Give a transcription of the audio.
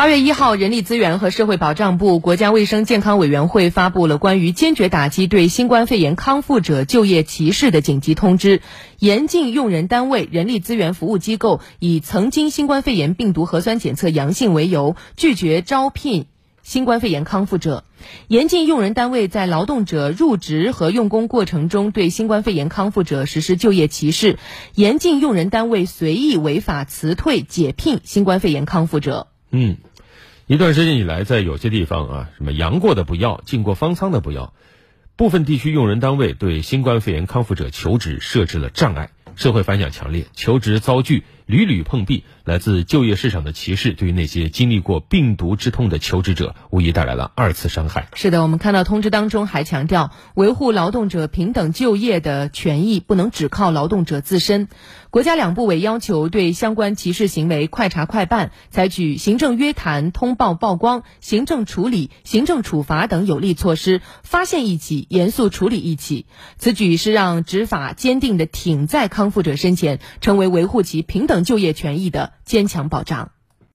二月一号，人力资源和社会保障部、国家卫生健康委员会发布了关于坚决打击对新冠肺炎康复者就业歧视的紧急通知，严禁用人单位、人力资源服务机构以曾经新冠肺炎病毒核酸检测阳性为由，拒绝招聘新冠肺炎康复者；严禁用人单位在劳动者入职和用工过程中对新冠肺炎康复者实施就业歧视；严禁用人单位随意违法辞退、解聘新冠肺炎康复者。嗯。一段时间以来，在有些地方啊，什么阳过的不要，进过方舱的不要，部分地区用人单位对新冠肺炎康复者求职设置了障碍，社会反响强烈，求职遭拒，屡屡碰壁。来自就业市场的歧视，对于那些经历过病毒之痛的求职者，无疑带来了二次伤害。是的，我们看到通知当中还强调，维护劳动者平等就业的权益不能只靠劳动者自身。国家两部委要求对相关歧视行为快查快办，采取行政约谈、通报曝光、行政处理、行政处罚等有力措施，发现一起严肃处理一起。此举是让执法坚定地挺在康复者身前，成为维护其平等就业权益的。坚强保障。